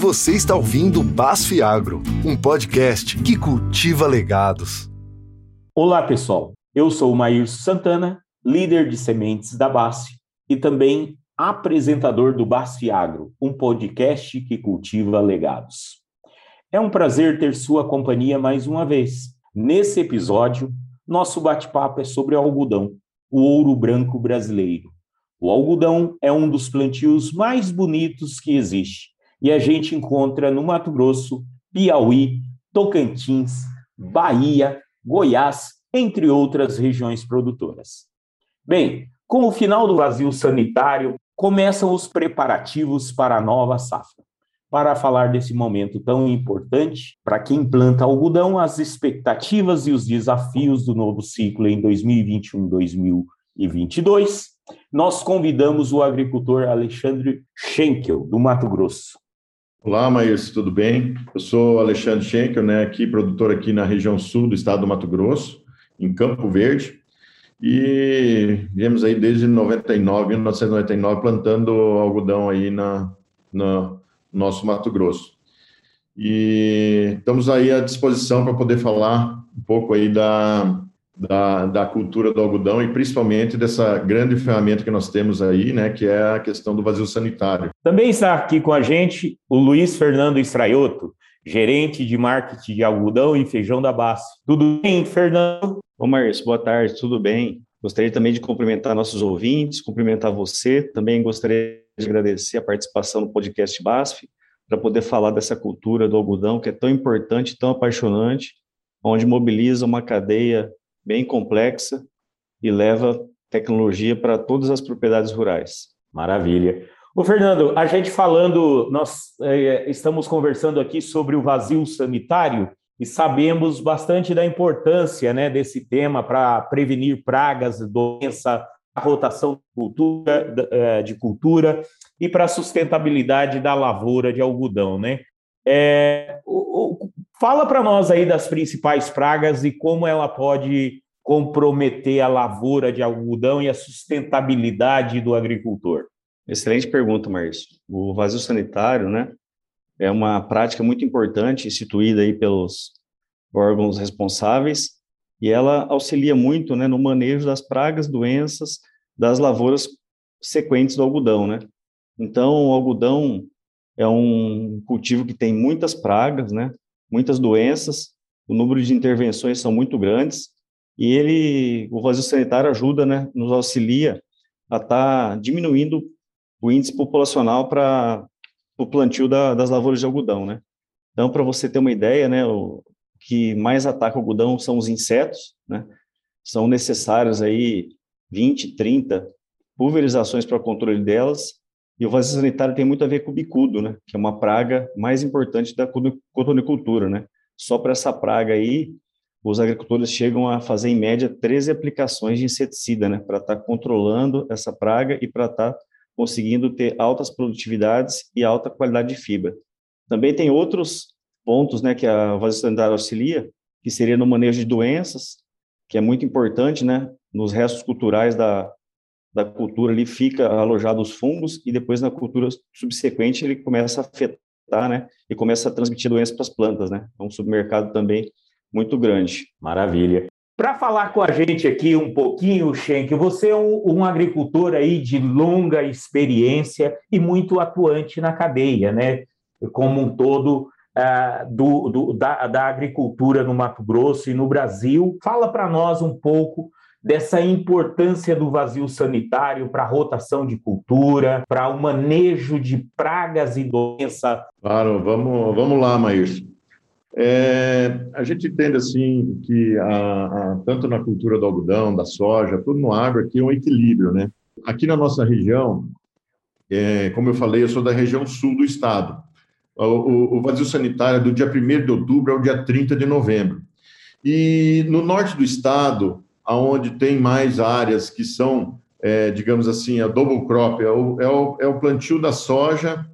Você está ouvindo Basf Agro, um podcast que cultiva legados. Olá, pessoal. Eu sou o Maír Santana, líder de sementes da Basf e também apresentador do Basf Agro, um podcast que cultiva legados. É um prazer ter sua companhia mais uma vez. Nesse episódio, nosso bate-papo é sobre algodão, o ouro branco brasileiro. O algodão é um dos plantios mais bonitos que existe e a gente encontra no Mato Grosso, Piauí, Tocantins, Bahia, Goiás, entre outras regiões produtoras. Bem, com o final do vazio sanitário, começam os preparativos para a nova safra. Para falar desse momento tão importante para quem planta algodão, as expectativas e os desafios do novo ciclo em 2021-2022, nós convidamos o agricultor Alexandre Schenkel, do Mato Grosso. Olá, Maírs, tudo bem? Eu sou Alexandre Schenkel, né, aqui, produtor aqui na região sul do estado do Mato Grosso, em Campo Verde, e viemos aí desde 99, 1999, plantando algodão aí na, na nosso Mato Grosso. E estamos aí à disposição para poder falar um pouco aí da, da, da cultura do algodão e principalmente dessa grande ferramenta que nós temos aí, né, que é a questão do vazio sanitário. Também está aqui com a gente o Luiz Fernando Estraioto, gerente de marketing de algodão e feijão da base. Tudo bem, Fernando? Ô, Marcio, boa tarde, tudo bem? Gostaria também de cumprimentar nossos ouvintes, cumprimentar você. Também gostaria de agradecer a participação no podcast BASF, para poder falar dessa cultura do algodão, que é tão importante, tão apaixonante, onde mobiliza uma cadeia bem complexa e leva tecnologia para todas as propriedades rurais. Maravilha. O Fernando, a gente falando, nós é, estamos conversando aqui sobre o vazio sanitário e sabemos bastante da importância né, desse tema para prevenir pragas, doença, a rotação de cultura, é, de cultura e para a sustentabilidade da lavoura de algodão. Né? É, o, fala para nós aí das principais pragas e como ela pode comprometer a lavoura de algodão e a sustentabilidade do agricultor. Excelente pergunta, Márcio. O vazio sanitário, né, é uma prática muito importante instituída aí pelos órgãos responsáveis e ela auxilia muito, né, no manejo das pragas, doenças das lavouras sequentes do algodão, né? Então, o algodão é um cultivo que tem muitas pragas, né? Muitas doenças, o número de intervenções são muito grandes e ele, o vazio sanitário ajuda, né? Nos auxilia a estar tá diminuindo o índice populacional para o plantio da, das lavouras de algodão, né? Então, para você ter uma ideia, né, o que mais ataca o algodão são os insetos, né? São necessários aí 20, 30 pulverizações para o controle delas. E o vazio sanitário tem muito a ver com o bicudo, né? Que é uma praga mais importante da cotonicultura, né? Só para essa praga aí, os agricultores chegam a fazer, em média, 13 aplicações de inseticida, né? Para estar tá controlando essa praga e para estar tá conseguindo ter altas produtividades e alta qualidade de fibra. Também tem outros pontos, né? Que a vazio sanitário auxilia, que seria no manejo de doenças, que é muito importante, né? Nos restos culturais da, da cultura ali fica alojado os fungos e depois na cultura subsequente ele começa a afetar, né? E começa a transmitir doenças para as plantas, né? É um submercado também muito grande. Maravilha. Para falar com a gente aqui um pouquinho, Schenck, você é um, um, agricultor aí de longa experiência e muito atuante na cadeia, né? Como um todo uh, do, do da, da agricultura no Mato Grosso e no Brasil. Fala para nós um pouco dessa importância do vazio sanitário para a rotação de cultura, para o manejo de pragas e doenças. Claro, vamos, vamos lá, Maírs. É, a gente entende assim que a, a, tanto na cultura do algodão, da soja, tudo no agro aqui é um equilíbrio, né? Aqui na nossa região, é, como eu falei, eu sou da região sul do estado. O, o, o vazio sanitário é do dia 1 de outubro ao dia 30 de novembro. E no norte do estado, aonde tem mais áreas que são, é, digamos assim, a double crop, é o, é, o, é o plantio da soja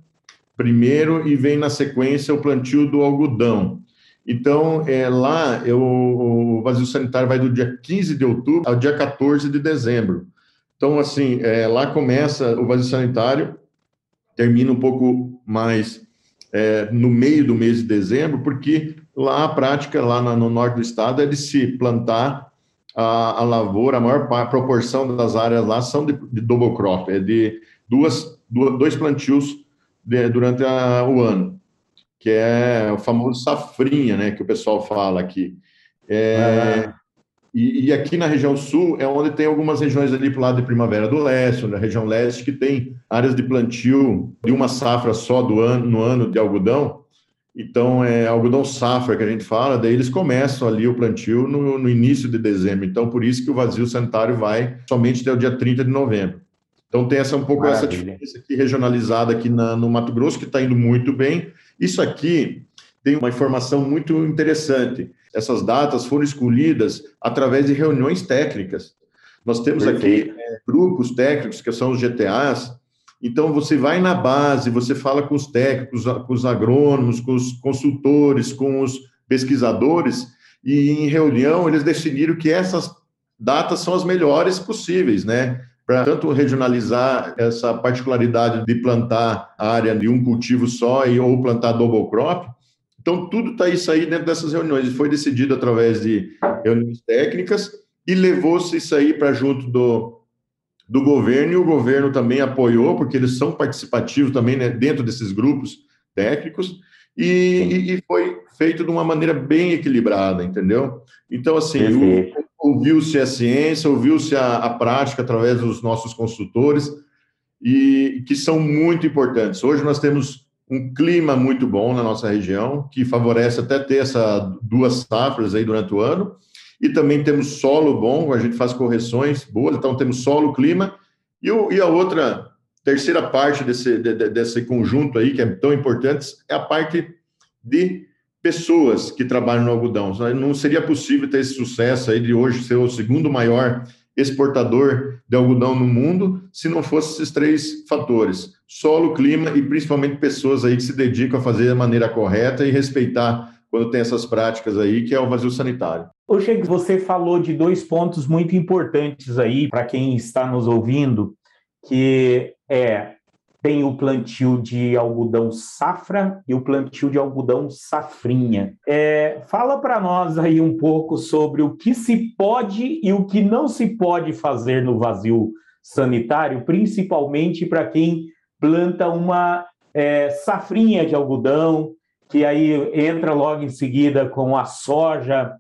primeiro e vem na sequência o plantio do algodão. Então, é, lá eu, o vazio sanitário vai do dia 15 de outubro ao dia 14 de dezembro. Então, assim, é, lá começa o vazio sanitário, termina um pouco mais é, no meio do mês de dezembro, porque lá a prática, lá no norte do estado, é de se plantar a, a lavoura, a maior proporção das áreas lá são de, de double crop, é de duas, duas dois plantios de, durante a, o ano, que é o famoso safrinha, né, que o pessoal fala aqui. É, ah. e, e, aqui na região sul é onde tem algumas regiões ali para o lado de Primavera do Leste, na região leste, que tem áreas de plantio de uma safra só do ano, no ano de algodão, então, é algodão safra que a gente fala, daí eles começam ali o plantio no, no, início de dezembro. Então, por isso que o vazio sanitário vai somente até o dia 30 de novembro. Então, tem essa um pouco Maravilha. essa diferença aqui regionalizada aqui na, no Mato Grosso, que está indo muito bem. Isso aqui tem uma informação muito interessante. Essas datas foram escolhidas através de reuniões técnicas. Nós temos Perfeito. aqui é, grupos técnicos, que são os GTAs, então, você vai na base, você fala com os técnicos, com os agrônomos, com os consultores, com os pesquisadores, e em reunião eles definiram que essas datas são as melhores possíveis, né? Para tanto regionalizar essa particularidade de plantar a área de um cultivo só e ou plantar double crop. Então, tudo está isso aí dentro dessas reuniões. Foi decidido através de reuniões técnicas e levou-se isso aí para junto do, do governo, e o governo também apoiou, porque eles são participativos também né, dentro desses grupos técnicos, e, e, foi feito de uma maneira bem equilibrada, entendeu? Então, assim, ouviu-se a ciência, ouviu-se a, a prática através dos nossos consultores, e que são muito importantes. Hoje nós temos um clima muito bom na nossa região, que favorece até ter essas duas safras aí durante o ano, e também temos solo bom, a gente faz correções boas, então temos solo, clima, e, o, e a outra, terceira parte desse, de, desse conjunto aí, que é tão importante, é a parte de pessoas que trabalham no algodão. Não seria possível ter esse sucesso aí de hoje ser o segundo maior exportador de algodão no mundo se não fosse esses três fatores: solo, clima e principalmente pessoas aí que se dedicam a fazer da maneira correta e respeitar quando tem essas práticas aí, que é o vazio sanitário. Ô, Chegue, você falou de dois pontos muito importantes aí para quem está nos ouvindo, que é tem o plantio de algodão safra e o plantio de algodão safrinha. É, fala para nós aí um pouco sobre o que se pode e o que não se pode fazer no vazio sanitário, principalmente para quem planta uma é, safrinha de algodão, que aí entra logo em seguida com a soja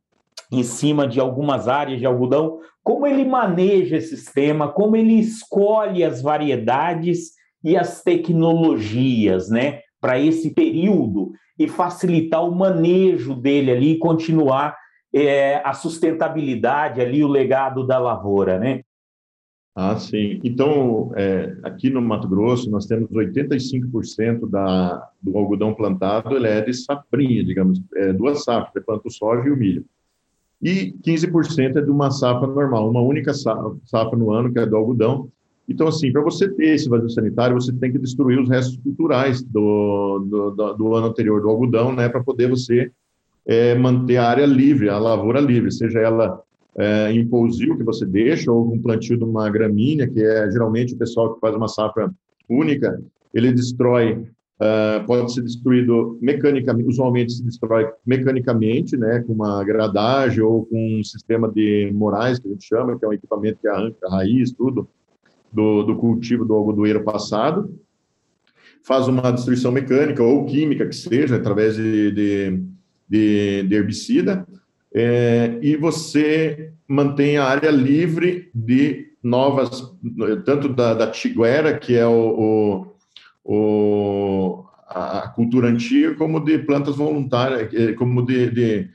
em cima de algumas áreas de algodão. Como ele maneja esse sistema, como ele escolhe as variedades e as tecnologias, né, para esse período e facilitar o manejo dele ali e continuar é, a sustentabilidade ali, o legado da lavoura, né? Ah, sim. Então, é, aqui no Mato Grosso, nós temos 85% da, do algodão plantado, ele é de safrinha, digamos, é, duas safras, é planta o soja e o milho. E 15% é de uma safra normal, uma única safra, no ano, que é do algodão. Então, assim, para você ter esse vazio sanitário, você tem que destruir os restos culturais do, do, do, do ano anterior do algodão, né, para poder você é, manter a área livre, a lavoura livre, seja ela é, em pousio que você deixa, ou um plantio de uma gramínea, que é geralmente o pessoal que faz uma safra única, ele destrói, uh, pode ser destruído mecanicamente, usualmente se destrói mecanicamente, né, com uma gradagem ou com um sistema de morais, que a gente chama, que é um equipamento que arranca a raiz, tudo, do, do cultivo do algodoeiro passado, faz uma destruição mecânica ou química que seja, através de, de, de, de herbicida, é, e você mantém a área livre de novas, tanto da, da tiguera, que é o, o, o, a cultura antiga, como de plantas voluntárias, é, como de, de,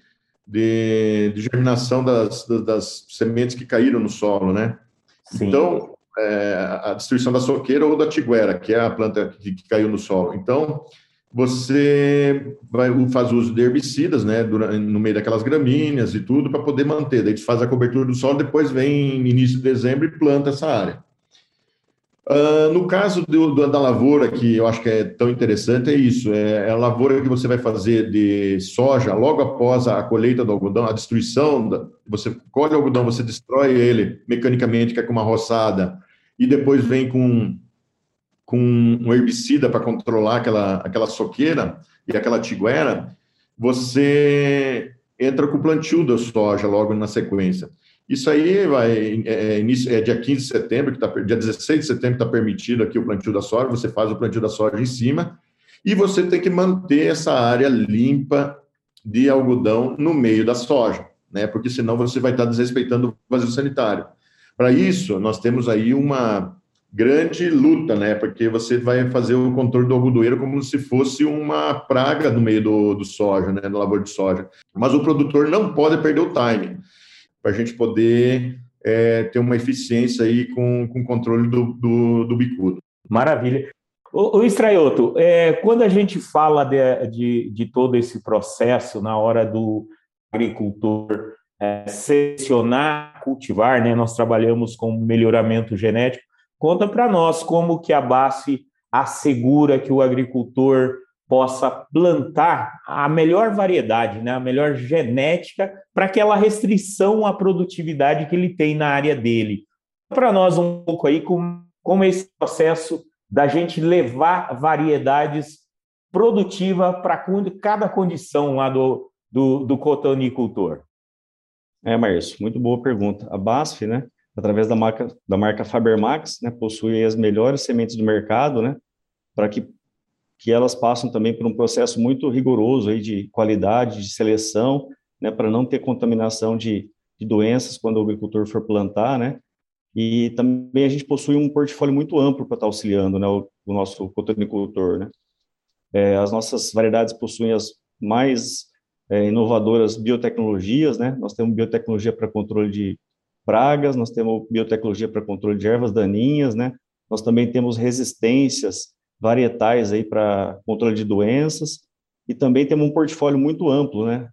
de, de germinação das, das, das, sementes que caíram no solo, né? Sim. Então, é, a destruição da soqueira ou da tiguera, que é a planta que, que caiu no solo. Então, você vai, faz uso de herbicidas, né, no meio daquelas gramíneas e tudo, para poder manter. Daí faz a cobertura do solo, depois vem início de dezembro e planta essa área. Uh, no caso do, da lavoura, que eu acho que é tão interessante, é isso: é, é, a lavoura que você vai fazer de soja logo após a colheita do algodão, a destruição. Da, você colhe o algodão, você destrói ele mecanicamente, que é com uma roçada, e depois vem com com um herbicida para controlar aquela, aquela soqueira e aquela tiguera, você entra com o plantio da soja logo na sequência. Isso aí vai, é, é início, é dia 15 de setembro, que tá, dia 16 de setembro está permitido aqui o plantio da soja, você faz o plantio da soja em cima, e você tem que manter essa área limpa de algodão no meio da soja, né? Porque senão você vai estar desrespeitando o vazio sanitário. Para isso, nós temos aí uma grande luta, né? Porque você vai fazer o controle do algodoeiro como se fosse uma praga no meio do, do soja, né? No lavoura de soja. Mas o produtor não pode perder o time para a gente poder é, ter uma eficiência aí com, com o controle do, do, do bicudo. Maravilha. O, o Estraioto, é, quando a gente fala de, de, de, todo esse processo na hora do agricultor é, selecionar, cultivar, né, nós trabalhamos com melhoramento genético, conta para nós como que a base assegura que o agricultor possa plantar a melhor variedade, né, a melhor genética para aquela restrição à produtividade que ele tem na área dele. Para nós um pouco aí como, como esse processo da gente levar variedades produtivas para cada condição lá do, do, do cotonicultor? É, Márcio, muito boa pergunta. A BASF, né, através da marca, da marca Fabermax, né, possui as melhores sementes do mercado, né, para que, que elas passem também por um processo muito rigoroso aí de qualidade, de seleção, né, para não ter contaminação de, de doenças quando o agricultor for plantar, né, e também a gente possui um portfólio muito amplo para estar auxiliando né, o, o nosso cotonicultor. Né? É, as nossas variedades possuem as mais é, inovadoras biotecnologias, né? Nós temos biotecnologia para controle de pragas, nós temos biotecnologia para controle de ervas daninhas, né? Nós também temos resistências varietais aí para controle de doenças e também temos um portfólio muito amplo, né?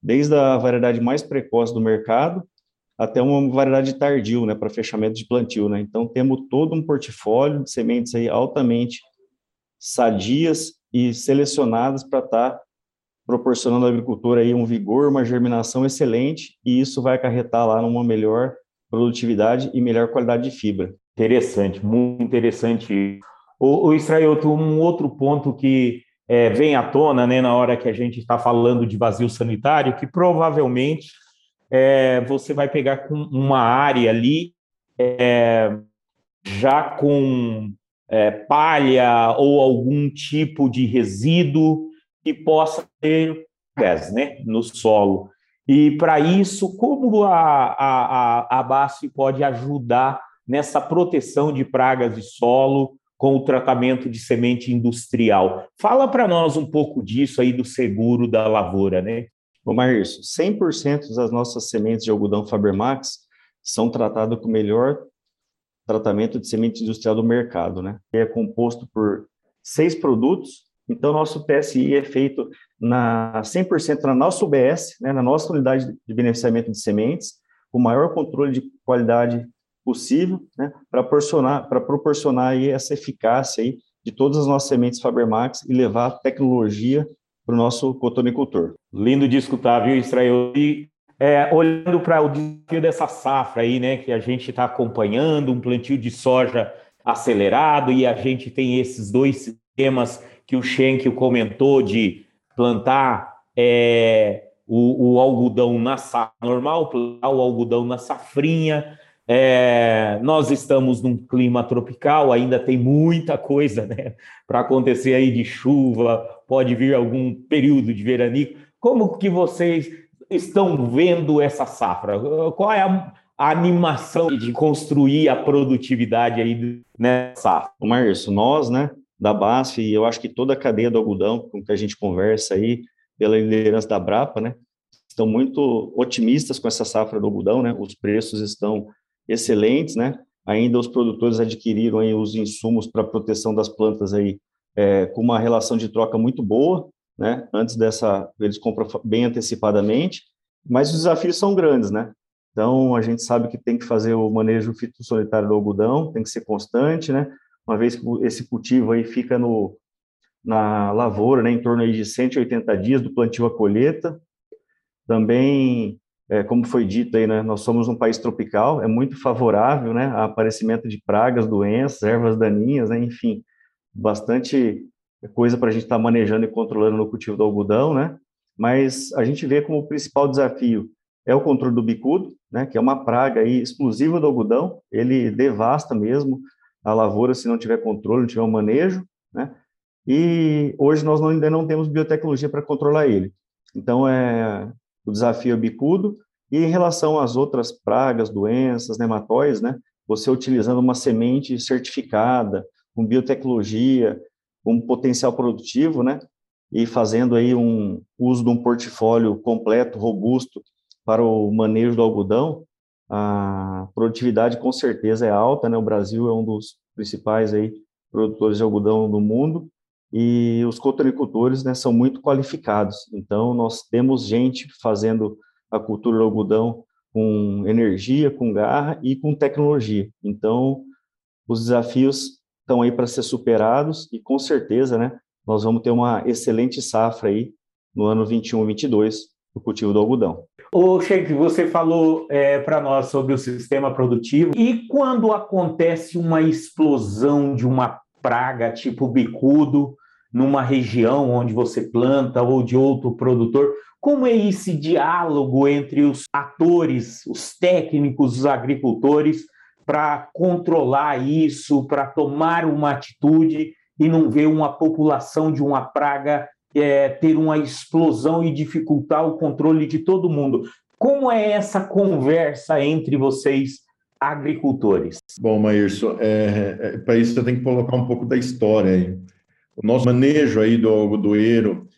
Desde a variedade mais precoce do mercado até uma variedade tardio, né, para fechamento de plantio, né? Então temos todo um portfólio de sementes aí altamente sadias e selecionadas para estar tá proporcionando ao agricultor aí um vigor, uma germinação excelente, e isso vai acarretar lá numa melhor produtividade e melhor qualidade de fibra. Interessante, muito interessante. O, o Israelto, um outro ponto que é, vem à tona, né, na hora que a gente está falando de vazio sanitário, que provavelmente é, você vai pegar com uma área ali é, já com é, palha ou algum tipo de resíduo que possa ter gás né, no solo. E para isso, como a, a, a base pode ajudar nessa proteção de pragas de solo com o tratamento de semente industrial? Fala para nós um pouco disso aí do seguro da lavoura, né? Ô, Marcio, 100% das nossas sementes de algodão Fabermax são tratadas com o melhor tratamento de semente industrial do mercado, né? É composto por seis produtos, então nosso PSI é feito na 100% na nossa UBS, né, na nossa unidade de beneficiamento de sementes, com o maior controle de qualidade possível, né, para proporcionar, para proporcionar aí essa eficácia aí de todas as nossas sementes Fabermax e levar a tecnologia para o nosso cotonicultor. Lindo de escutar, viu, Israel? E é, olhando para o desafio dessa safra aí, né, que a gente está acompanhando, um plantio de soja acelerado, e a gente tem esses dois sistemas que o Schenck comentou de plantar é, o, o, algodão na safra normal, plantar o algodão na safrinha, é, nós estamos num clima tropical, ainda tem muita coisa né, para acontecer aí de chuva, pode vir algum período de veranico. Como que vocês estão vendo essa safra? Qual é a, a animação de construir a produtividade aí nessa safra? Márcio, nós, né, da BASF, e eu acho que toda a cadeia do algodão com que a gente conversa aí, pela liderança da Brapa, né, estão muito otimistas com essa safra do algodão, né, os preços estão excelentes, né? Ainda os produtores adquiriram aí os insumos para proteção das plantas aí é, com uma relação de troca muito boa, né? Antes dessa, eles compram bem antecipadamente, mas os desafios são grandes, né? Então, a gente sabe que tem que fazer o manejo fitossanitário do algodão, tem que ser constante, né? Uma vez que esse cultivo aí fica no, na lavoura, né, em torno aí de 180 dias do plantio à colheita. Também é, como foi dito aí, né, nós somos um país tropical, é muito favorável, né, aparecimento de pragas, doenças, ervas daninhas, né, enfim, bastante coisa para a gente estar tá manejando e controlando no cultivo do algodão, né? Mas a gente vê como o principal desafio é o controle do bicudo, né? Que é uma praga aí exclusiva do algodão. Ele devasta mesmo a lavoura se não tiver controle, não tiver um manejo, né? E hoje nós ainda não temos biotecnologia para controlar ele. Então, é o desafio é bicudo. E em relação às outras pragas, doenças, nematóides, né? Você utilizando uma semente certificada, com biotecnologia, com potencial produtivo, né? E fazendo aí um uso de um portfólio completo, robusto para o manejo do algodão, a produtividade com certeza é alta, né? O Brasil é um dos principais aí produtores de algodão do mundo e os cotonicultores, né, são muito qualificados. Então nós temos gente fazendo a cultura do algodão com energia, com garra e com tecnologia. Então os desafios estão aí para ser superados e com certeza, né, nós vamos ter uma excelente safra aí no ano 21 e 22 do cultivo do algodão. Ô, Sheik, você falou é, para nós sobre o sistema produtivo. E quando acontece uma explosão de uma praga tipo bicudo numa região onde você planta ou de outro produtor, como é esse diálogo entre os atores, os técnicos, os agricultores, para controlar isso, para tomar uma atitude e não ver uma população de uma praga é, ter uma explosão e dificultar o controle de todo mundo. Como é essa conversa entre vocês, agricultores? Bom, Maírcio, é, é, para isso você tem que colocar um pouco da história aí. O nosso manejo aí do algodoeiro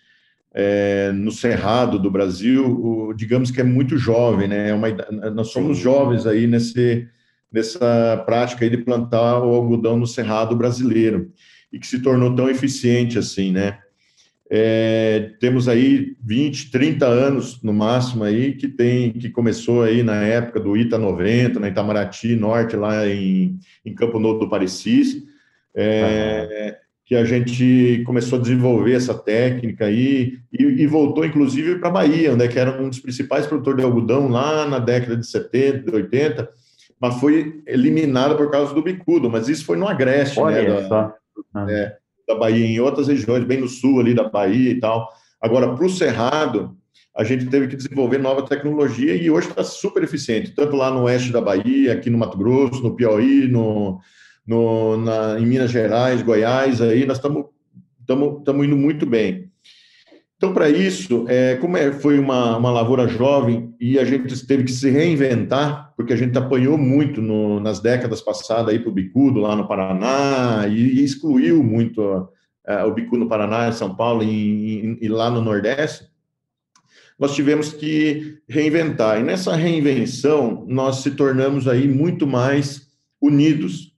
é, no cerrado do Brasil, o, digamos que é muito jovem, né? É uma, nós somos jovens aí nesse, nessa prática aí de plantar o algodão no cerrado brasileiro e que se tornou tão eficiente assim, né? É, temos aí 20, 30 anos no máximo aí que tem que começou aí na época do Ita 90, na Itamaraty Norte, lá em, em Campo Novo do Parecis, é, que a gente começou a desenvolver essa técnica aí e, e voltou inclusive para a Bahia, né, que era um dos principais produtores de algodão lá na década de 70, 80, mas foi eliminada por causa do bicudo, mas isso foi no Agreste, né, Olha né, da, ah. é, da Bahia, em outras regiões, bem no sul ali da Bahia e tal. Agora, para o Cerrado, a gente teve que desenvolver nova tecnologia e hoje está super eficiente, tanto lá no oeste da Bahia, aqui no Mato Grosso, no Piauí, no, no, na, em Minas Gerais, Goiás, aí nós estamos indo muito bem. Então, para isso, é, como é, foi uma, uma lavoura jovem e a gente teve que se reinventar, porque a gente apanhou muito no, nas décadas passadas para o bicudo lá no Paraná e, e excluiu muito o bicudo no Paraná, em São Paulo e, e, e lá no Nordeste, nós tivemos que reinventar. E nessa reinvenção, nós se tornamos aí muito mais unidos,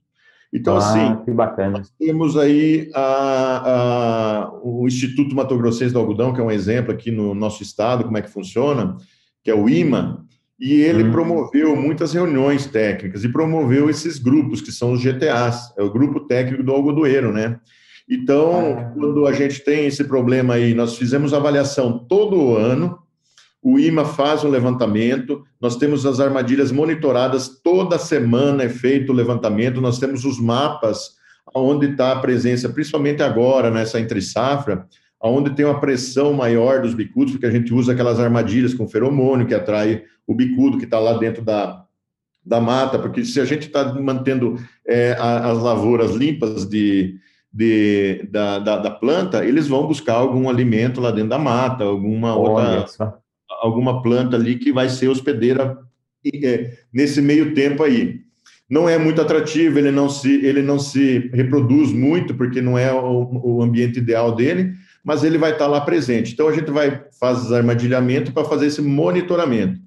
então, ah, assim, que bacana. nós temos aí a, a, o Instituto Mato Grossense do Algodão, que é um exemplo aqui no nosso estado, como é que funciona, que é o IMA, e ele hum. promoveu muitas reuniões técnicas e promoveu esses grupos, que são os GTAs, é o Grupo Técnico do Algodoeiro, né? Então, ah. quando a gente tem esse problema aí, nós fizemos avaliação todo ano, o IMA faz um levantamento, nós temos as armadilhas monitoradas, toda semana é feito o levantamento, nós temos os mapas onde está a presença, principalmente agora, nessa entre-safra, onde tem uma pressão maior dos bicudos, porque a gente usa aquelas armadilhas com feromônio que atrai o bicudo que está lá dentro da, da mata, porque se a gente está mantendo é, as lavouras limpas de, de, da, da, da, planta, eles vão buscar algum alimento lá dentro da mata, alguma Olha outra... alguma planta ali que vai ser hospedeira é, nesse meio tempo aí. Não é muito atrativo, ele não se, ele não se reproduz muito, porque não é o, o ambiente ideal dele, mas ele vai estar lá presente. Então, a gente vai fazer armadilhamento para fazer esse monitoramento.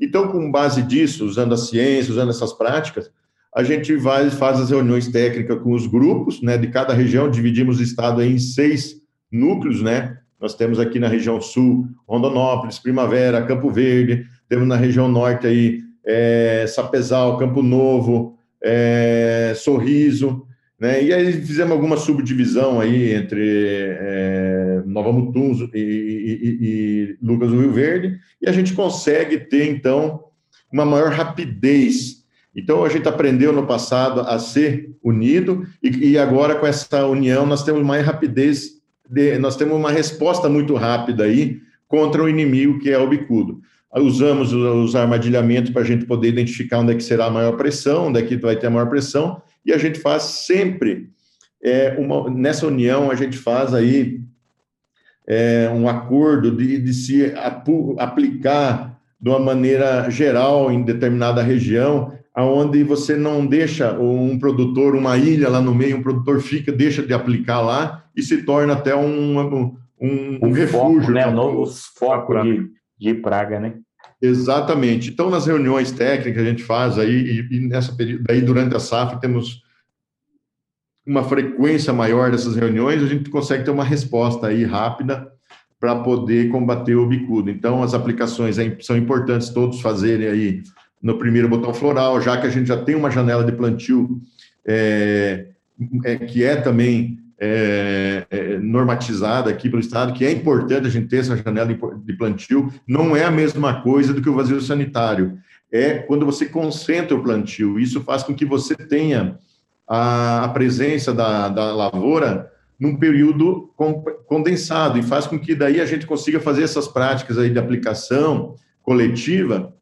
Então, com base disso, usando a ciência, usando essas práticas, a gente vai faz as reuniões técnicas com os grupos, né, de cada região, dividimos o estado em seis núcleos, né, nós temos aqui na região sul, Rondonópolis, Primavera, Campo Verde, temos na região norte aí, é, Sapezal, Campo Novo, é, Sorriso, né? E aí fizemos alguma subdivisão aí entre é, Nova Mutum e, e, e, Lucas do Rio Verde, e a gente consegue ter, então, uma maior rapidez Então, a gente aprendeu no passado a ser unido e, e agora, com essa união, nós temos mais rapidez, de, nós temos uma resposta muito rápida aí contra o inimigo, que é o bicudo. Usamos os armadilhamentos para a gente poder identificar onde é que será a maior pressão, onde é que vai ter a maior pressão, e a gente faz sempre, é, uma, nessa união, a gente faz aí é, um acordo de, de se apu, aplicar de uma maneira geral em determinada região, aonde você não deixa um produtor, uma ilha lá no meio, um produtor fica, deixa de aplicar lá e se torna até um, um, um, um refúgio. Foco, né? Um novo foco de, de praga, né? Exatamente. Então, nas reuniões técnicas a gente faz aí, e, e nessa daí durante a safra temos uma frequência maior dessas reuniões, a gente consegue ter uma resposta aí rápida para poder combater o bicudo. Então, as aplicações são importantes todos fazerem aí no primeiro botão floral, já que a gente já tem uma janela de plantio é, é, que é também é, é, normatizada aqui pelo Estado, que é importante a gente ter essa janela de plantio, não é a mesma coisa do que o vazio sanitário. É quando você concentra o plantio. Isso faz com que você tenha a, a presença da, da lavoura num período condensado e faz com que daí a gente consiga fazer essas práticas aí de aplicação coletiva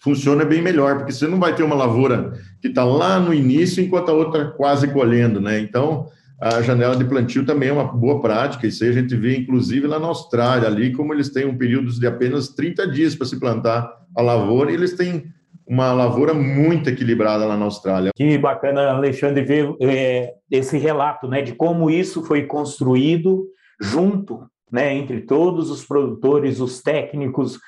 funciona bem melhor, porque você não vai ter uma lavoura que está lá no início enquanto a outra quase colhendo, né? Então, a janela de plantio também é uma boa prática, isso aí a gente vê, inclusive, lá na Austrália, ali, como eles têm um período de apenas 30 dias para se plantar a lavoura, e eles têm uma lavoura muito equilibrada lá na Austrália. Que bacana, Alexandre, ver é, esse relato né, de como isso foi construído junto né, entre todos os produtores, os técnicos,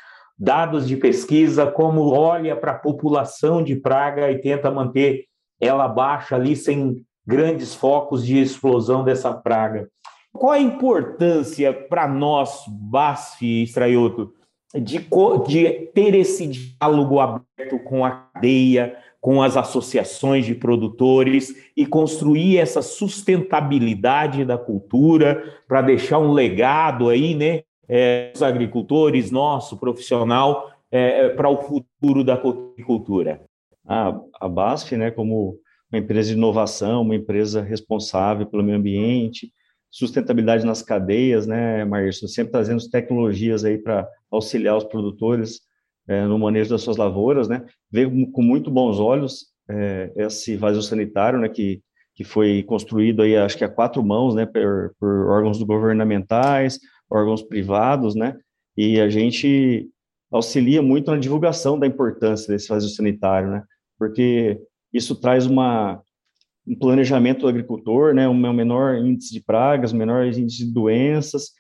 dados de pesquisa, como olha para a população de praga e tenta manter ela baixa ali sem grandes focos de explosão dessa praga. Qual a importância para nós, BASF e Estraioto, de, de ter esse diálogo aberto com a cadeia, com as associações de produtores e construir essa sustentabilidade da cultura para deixar um legado aí, né, é, os agricultores, nosso profissional, é, é para o futuro da agricultura. A, a BASF, né, como uma empresa de inovação, uma empresa responsável pelo meio ambiente, sustentabilidade nas cadeias, né, Marcio? Sempre trazendo tecnologias aí para auxiliar os produtores é, no manejo das suas lavouras, né? Veio com muito bons olhos é, esse vazio sanitário, né, que, que foi construído aí, acho que a quatro mãos, né, por, por órgãos governamentais, órgãos privados, né? E a gente auxilia muito na divulgação da importância desse vazio sanitário, né? Porque isso traz uma um planejamento do agricultor, né, um menor índice de pragas, menor índice de doenças,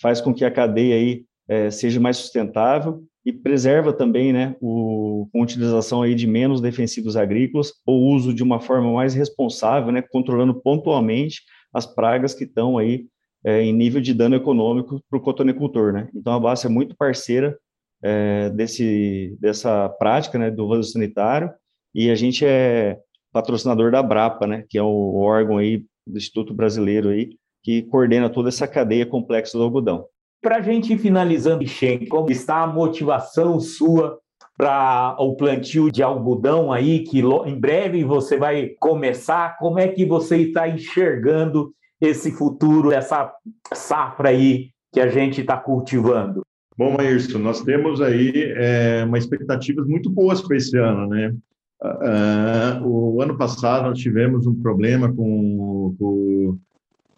faz com que a cadeia aí é, seja mais sustentável e preserva também, né, o, com utilização aí de menos defensivos agrícolas ou uso de uma forma mais responsável, né, controlando pontualmente as pragas que estão aí é, em nível de dano econômico para o cotonicultor, né. Então a base é muito parceira é, desse dessa prática, né, do vaso sanitário e a gente é patrocinador da Brapa, né, que é o órgão aí do Instituto Brasileiro aí, que coordena toda essa cadeia complexa do algodão. Para a gente ir finalizando, Shen, como está a motivação sua para o plantio de algodão aí, que em breve você vai começar? Como é que você está enxergando esse futuro, essa safra aí que a gente está cultivando? Bom, Maírcio, nós temos aí é, uma expectativas muito boas para esse ano, né? Uh, o ano passado nós tivemos um problema com, com,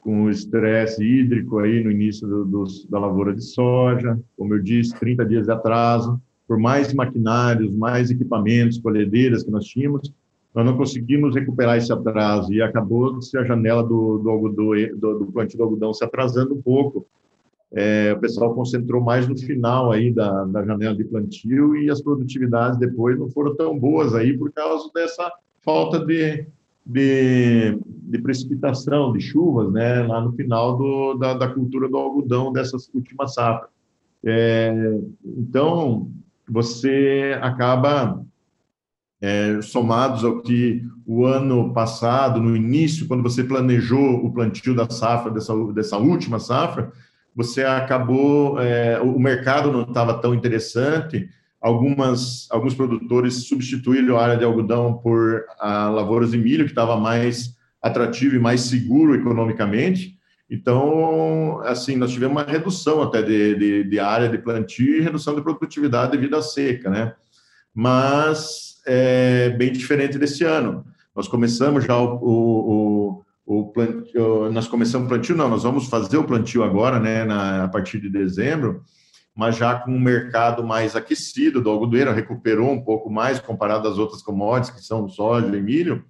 com o estresse hídrico aí no início do, do, da lavoura de soja, como eu disse, 30 dias de atraso, por mais maquinários, mais equipamentos, colhedeiras que nós tínhamos, nós não conseguimos recuperar esse atraso e acabou se a janela do, do, do, do plantio do algodão se atrasando um pouco é, o pessoal concentrou mais no final aí da, da janela de plantio e as produtividades depois não foram tão boas aí por causa dessa falta de, de, de precipitação, de chuvas, né, lá no final do, da, da cultura do algodão dessa última safra. É, então, você acaba é, somados ao que o ano passado, no início, quando você planejou o plantio da safra, dessa, dessa última safra, você acabou, é, o mercado não estava tão interessante, algumas, alguns produtores substituíram a área de algodão por a lavouras de milho, que estava mais atrativo e mais seguro economicamente. Então, assim, nós tivemos uma redução até de, de, de área de plantio e redução de produtividade devido à seca, né? Mas é bem diferente desse ano. Nós começamos já o, o, o plantio, nós começamos o plantio, não, nós vamos fazer o plantio agora, né, na, a partir de dezembro, mas já com um mercado mais aquecido do algodoeiro, recuperou um pouco mais comparado às outras commodities, que são soja e milho.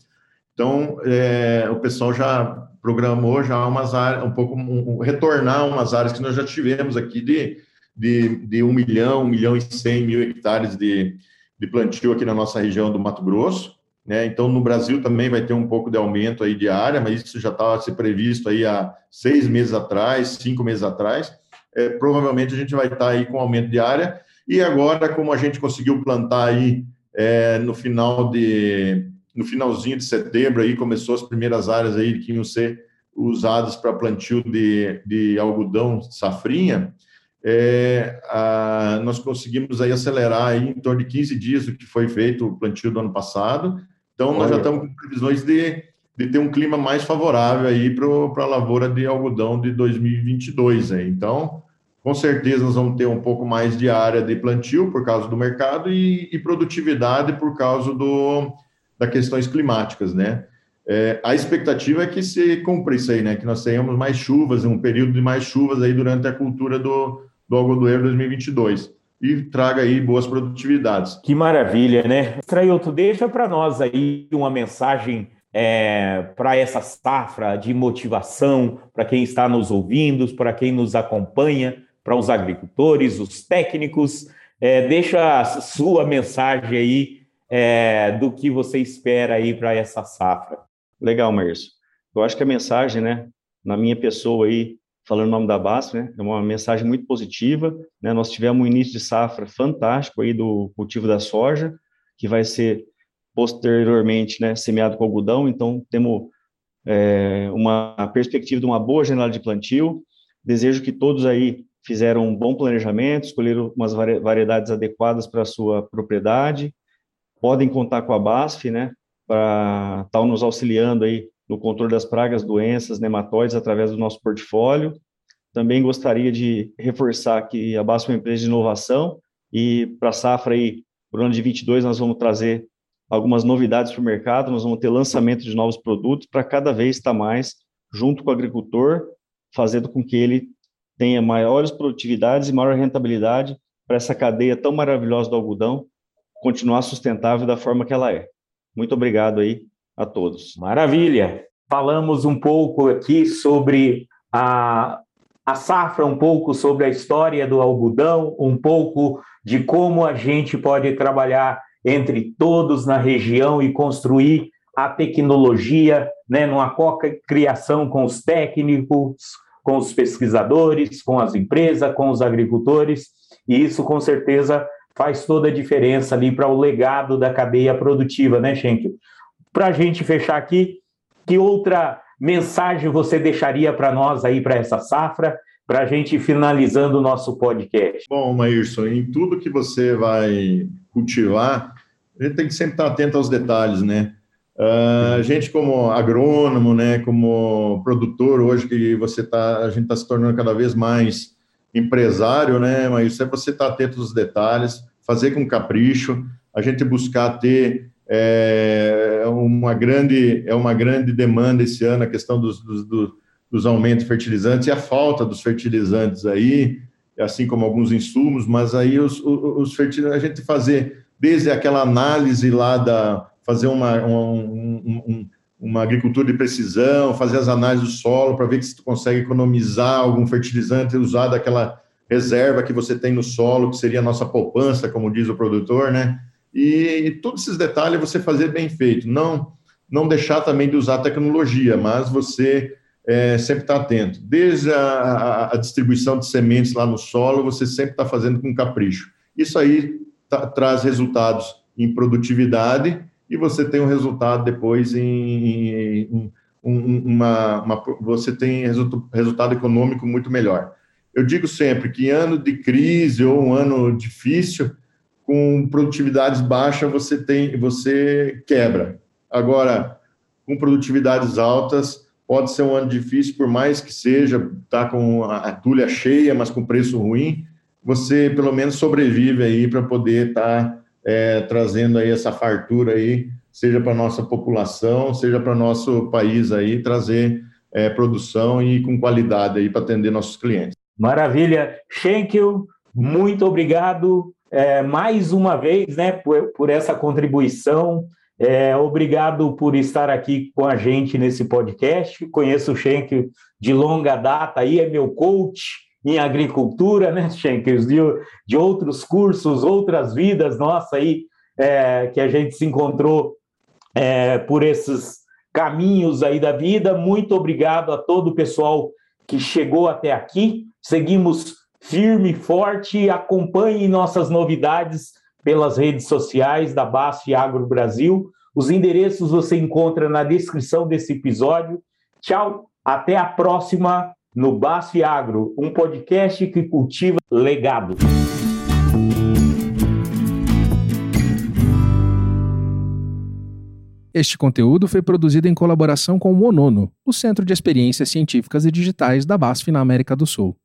Então, é, o pessoal já programou já umas áreas, um pouco, um, retornar umas áreas que nós já tivemos aqui de, de, de 1 milhão, 1 milhão e 100 mil hectares de, de plantio aqui na nossa região do Mato Grosso. Né? Então, no Brasil também vai ter um pouco de aumento aí de área, mas isso já estava se previsto aí há seis meses atrás, cinco meses atrás é, provavelmente a gente vai estar aí com aumento de área. E agora, como a gente conseguiu plantar aí é, no final de no finalzinho de setembro aí começou as primeiras áreas aí que iam ser usadas para plantio de, de algodão safrinha, é, a, nós conseguimos aí acelerar aí em torno de 15 dias do que foi feito o plantio do ano passado. Então, nós já estamos com previsões de, de ter um clima mais favorável aí para a lavoura de algodão de 2022. Aí. Então, com certeza nós vamos ter um pouco mais de área de plantio por causa do mercado e, e produtividade por causa do, das questões climáticas, né? É, a expectativa é que se cumpra isso aí, né? Que nós tenhamos mais chuvas, um período de mais chuvas aí durante a cultura do, do algodoeiro 2022 e traga aí boas produtividades. Que maravilha, né? Trailto, deixa para nós aí uma mensagem é, para essa safra de motivação para quem está nos ouvindo, para quem nos acompanha, para os agricultores, os técnicos. É, deixa a sua mensagem aí é, do que você espera aí para essa safra. Legal, Márcio. Eu acho que a mensagem, né, na minha pessoa aí, falando o nome da BASF, né, é uma mensagem muito positiva. Né, nós tivemos um início de safra fantástico aí do cultivo da soja, que vai ser posteriormente né, semeado com algodão, então temos é, uma perspectiva de uma boa janela de plantio. Desejo que todos aí fizeram um bom planejamento, escolheram umas variedades adequadas para a sua propriedade, podem contar com a BASF, né, para estar tá nos auxiliando aí no controle das pragas, doenças, nematóides através do nosso portfólio. Também gostaria de reforçar que a BASF é uma empresa de inovação e para a safra aí, para o ano de 22, nós vamos trazer algumas novidades para o mercado, nós vamos ter lançamento de novos produtos para cada vez estar mais junto com o agricultor, fazendo com que ele tenha maiores produtividades e maior rentabilidade para essa cadeia tão maravilhosa do algodão continuar sustentável da forma que ela é. Muito obrigado aí a todos. Maravilha. Falamos um pouco aqui sobre a, a safra, um pouco sobre a história do algodão, um pouco de como a gente pode trabalhar entre todos na região e construir a tecnologia, né, numa co-criação com os técnicos, com os pesquisadores, com as empresas, com os agricultores, e isso com certeza faz toda a diferença ali para o legado da cadeia produtiva, né, Schenkel? Para a gente fechar aqui, que outra mensagem você deixaria para nós aí para essa safra, para a gente finalizando o nosso podcast? Bom, Maírson, em tudo que você vai cultivar, a gente tem que sempre estar atento aos detalhes, né? Uh, a gente como agrônomo, né, como produtor hoje que você tá, a gente está se tornando cada vez mais empresário, né, mas é você estar tá atento aos detalhes, fazer com capricho, a gente buscar ter é, uma grande é uma grande demanda esse ano a questão dos, dos, dos aumentos de fertilizantes e a falta dos fertilizantes aí, assim como alguns insumos, mas aí os, os, os fertilizantes a gente fazer desde aquela análise lá da fazer uma, um, um, uma agricultura de precisão, fazer as análises do solo para ver se tu consegue economizar algum fertilizante, usar daquela reserva que você tem no solo, que seria a nossa poupança, como diz o produtor, né? E, e todos esses detalhes você fazer bem feito. Não, não deixar também de usar tecnologia, mas você é, sempre está atento. Desde a, a, a, distribuição de sementes lá no solo, você sempre está fazendo com capricho. Isso aí tá, traz resultados em produtividade e você tem um resultado depois em, em uma, uma, você tem resultado econômico muito melhor. Eu digo sempre que ano de crise ou um ano difícil com produtividades baixas você tem, você quebra. Agora, com produtividades altas, pode ser um ano difícil, por mais que seja, tá com a tulha cheia, mas com preço ruim, você pelo menos sobrevive aí para poder estar tá, é, trazendo aí essa fartura aí, seja para nossa população, seja para nosso país aí, trazer é, produção e com qualidade aí para atender nossos clientes. Maravilha, Schenkel, muito obrigado é, mais uma vez, né, por, por essa contribuição. É, obrigado por estar aqui com a gente nesse podcast. Conheço o Schenkel de longa data, aí é meu coach em agricultura, né, Schenkel, de, de outros cursos, outras vidas, nossa, aí, é, que a gente se encontrou é, por esses caminhos aí da vida. Muito obrigado a todo o pessoal que chegou até aqui. Seguimos firme e forte. Acompanhe nossas novidades pelas redes sociais da BASF Agro Brasil. Os endereços você encontra na descrição desse episódio. Tchau, até a próxima no BASF Agro, um podcast que cultiva legado. Este conteúdo foi produzido em colaboração com o ONONO, o Centro de Experiências Científicas e Digitais da BASF na América do Sul.